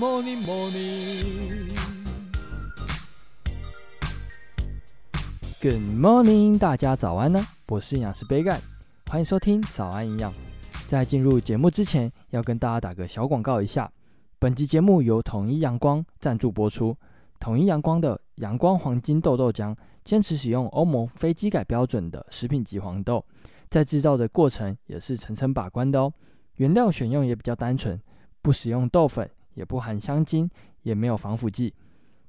morning, morning. Good morning，大家早安呢！我是营养师杯盖，欢迎收听早安营养。在进入节目之前，要跟大家打个小广告一下。本集节目由统一阳光赞助播出。统一阳光的阳光黄金豆豆浆，坚持使用欧盟非基改标准的食品级黄豆，在制造的过程也是层层把关的哦。原料选用也比较单纯，不使用豆粉，也不含香精，也没有防腐剂。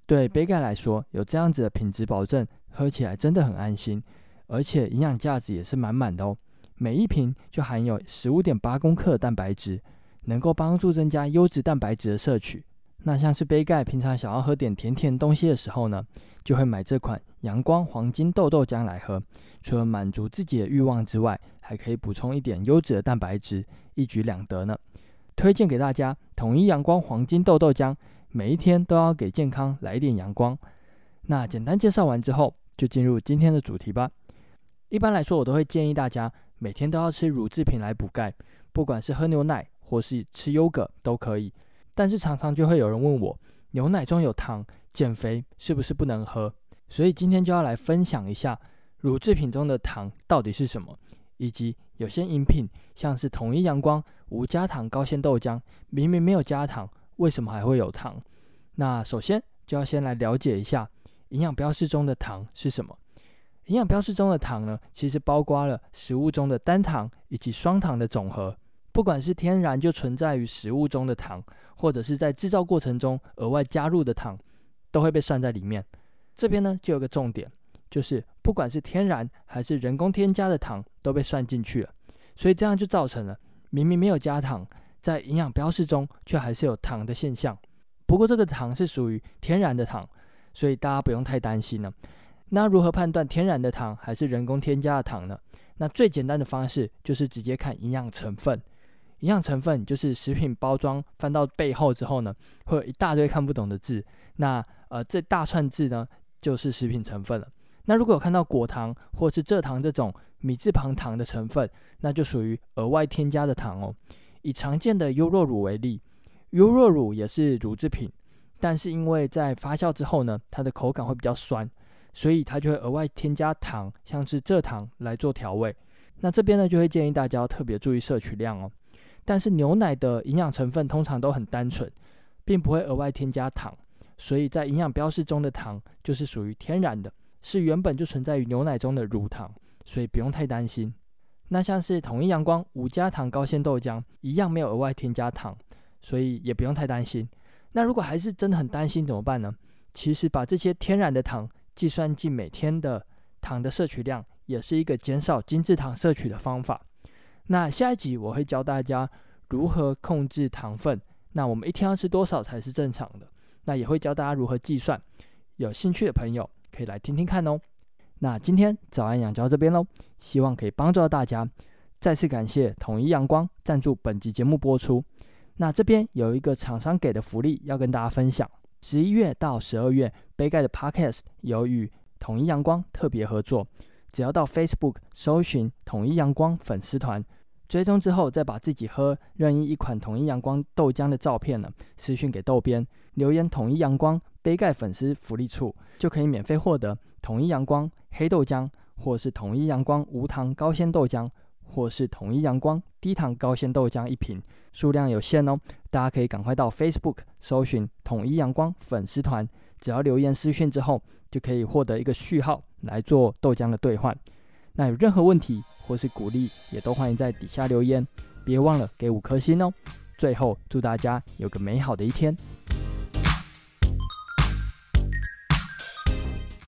对杯盖来说，有这样子的品质保证，喝起来真的很安心，而且营养价值也是满满的哦。每一瓶就含有十五点八公克的蛋白质，能够帮助增加优质蛋白质的摄取。那像是杯盖平常想要喝点甜甜东西的时候呢，就会买这款阳光黄金豆豆浆来喝。除了满足自己的欲望之外，还可以补充一点优质的蛋白质，一举两得呢。推荐给大家统一阳光黄金豆豆浆，每一天都要给健康来一点阳光。那简单介绍完之后，就进入今天的主题吧。一般来说，我都会建议大家每天都要吃乳制品来补钙，不管是喝牛奶或是吃优格都可以。但是常常就会有人问我，牛奶中有糖，减肥是不是不能喝？所以今天就要来分享一下乳制品中的糖到底是什么，以及有些饮品，像是统一阳光无加糖高纤豆浆，明明没有加糖，为什么还会有糖？那首先就要先来了解一下营养标示中的糖是什么。营养标示中的糖呢，其实包括了食物中的单糖以及双糖的总和。不管是天然就存在于食物中的糖，或者是在制造过程中额外加入的糖，都会被算在里面。这边呢，就有个重点，就是不管是天然还是人工添加的糖，都被算进去了。所以这样就造成了明明没有加糖，在营养标示中却还是有糖的现象。不过这个糖是属于天然的糖，所以大家不用太担心了。那如何判断天然的糖还是人工添加的糖呢？那最简单的方式就是直接看营养成分。营养成分就是食品包装翻到背后之后呢，会有一大堆看不懂的字。那呃，这大串字呢，就是食品成分了。那如果有看到果糖或是蔗糖这种米字旁糖的成分，那就属于额外添加的糖哦。以常见的优酪乳为例，优酪乳也是乳制品，但是因为在发酵之后呢，它的口感会比较酸，所以它就会额外添加糖，像是蔗糖来做调味。那这边呢，就会建议大家要特别注意摄取量哦。但是牛奶的营养成分通常都很单纯，并不会额外添加糖，所以在营养标示中的糖就是属于天然的，是原本就存在于牛奶中的乳糖，所以不用太担心。那像是统一阳光无加糖高纤豆浆一样没有额外添加糖，所以也不用太担心。那如果还是真的很担心怎么办呢？其实把这些天然的糖计算进每天的糖的摄取量，也是一个减少精制糖摄取的方法。那下一集我会教大家如何控制糖分。那我们一天要吃多少才是正常的？那也会教大家如何计算。有兴趣的朋友可以来听听看哦。那今天早安养教这边喽，希望可以帮助到大家。再次感谢统一阳光赞助本集节目播出。那这边有一个厂商给的福利要跟大家分享。十一月到十二月，杯盖的 Podcast 有与统一阳光特别合作，只要到 Facebook 搜寻统一阳光粉丝团。追踪之后，再把自己喝任意一款统一阳光豆浆的照片呢，私讯给豆编，留言统一阳光杯盖粉丝福利处，就可以免费获得统一阳光黑豆浆，或是统一阳光无糖高纤豆浆，或是统一阳光低糖高纤豆浆一瓶，数量有限哦，大家可以赶快到 Facebook 搜寻统一阳光粉丝团，只要留言私讯之后，就可以获得一个序号来做豆浆的兑换。那有任何问题，或是鼓励，也都欢迎在底下留言，别忘了给五颗星哦。最后，祝大家有个美好的一天。